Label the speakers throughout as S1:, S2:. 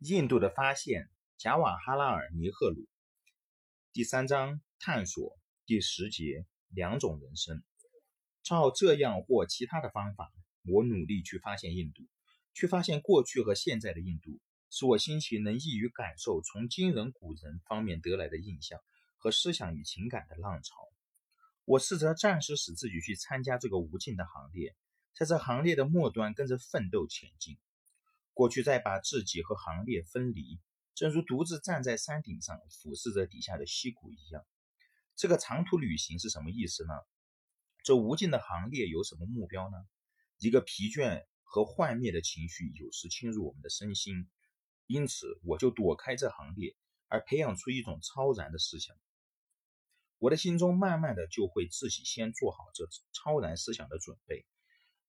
S1: 印度的发现，贾瓦哈拉尔·尼赫鲁，第三章探索，第十节两种人生。照这样或其他的方法，我努力去发现印度，去发现过去和现在的印度，使我心情能易于感受从今人古人方面得来的印象和思想与情感的浪潮。我试着暂时使自己去参加这个无尽的行列，在这行列的末端跟着奋斗前进。过去再把自己和行列分离，正如独自站在山顶上俯视着底下的溪谷一样。这个长途旅行是什么意思呢？这无尽的行列有什么目标呢？一个疲倦和幻灭的情绪有时侵入我们的身心，因此我就躲开这行列，而培养出一种超然的思想。我的心中慢慢的就会自己先做好这超然思想的准备。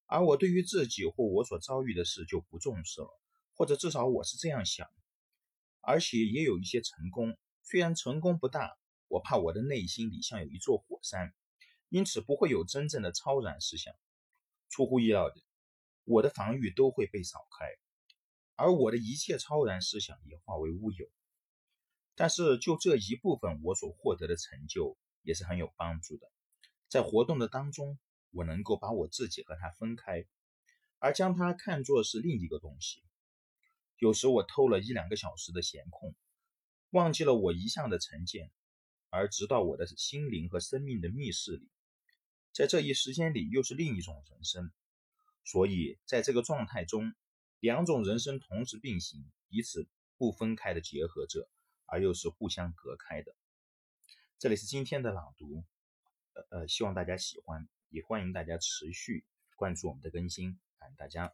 S1: 而我对于自己或我所遭遇的事就不重视了，或者至少我是这样想，而且也有一些成功，虽然成功不大。我怕我的内心里像有一座火山，因此不会有真正的超然思想。出乎意料的，我的防御都会被扫开，而我的一切超然思想也化为乌有。但是就这一部分，我所获得的成就也是很有帮助的，在活动的当中。我能够把我自己和他分开，而将它看作是另一个东西。有时我偷了一两个小时的闲空，忘记了我一向的成见，而直到我的心灵和生命的密室里，在这一时间里又是另一种人生。所以在这个状态中，两种人生同时并行，彼此不分开的结合着，而又是互相隔开的。这里是今天的朗读，呃呃，希望大家喜欢。也欢迎大家持续关注我们的更新，感谢大家。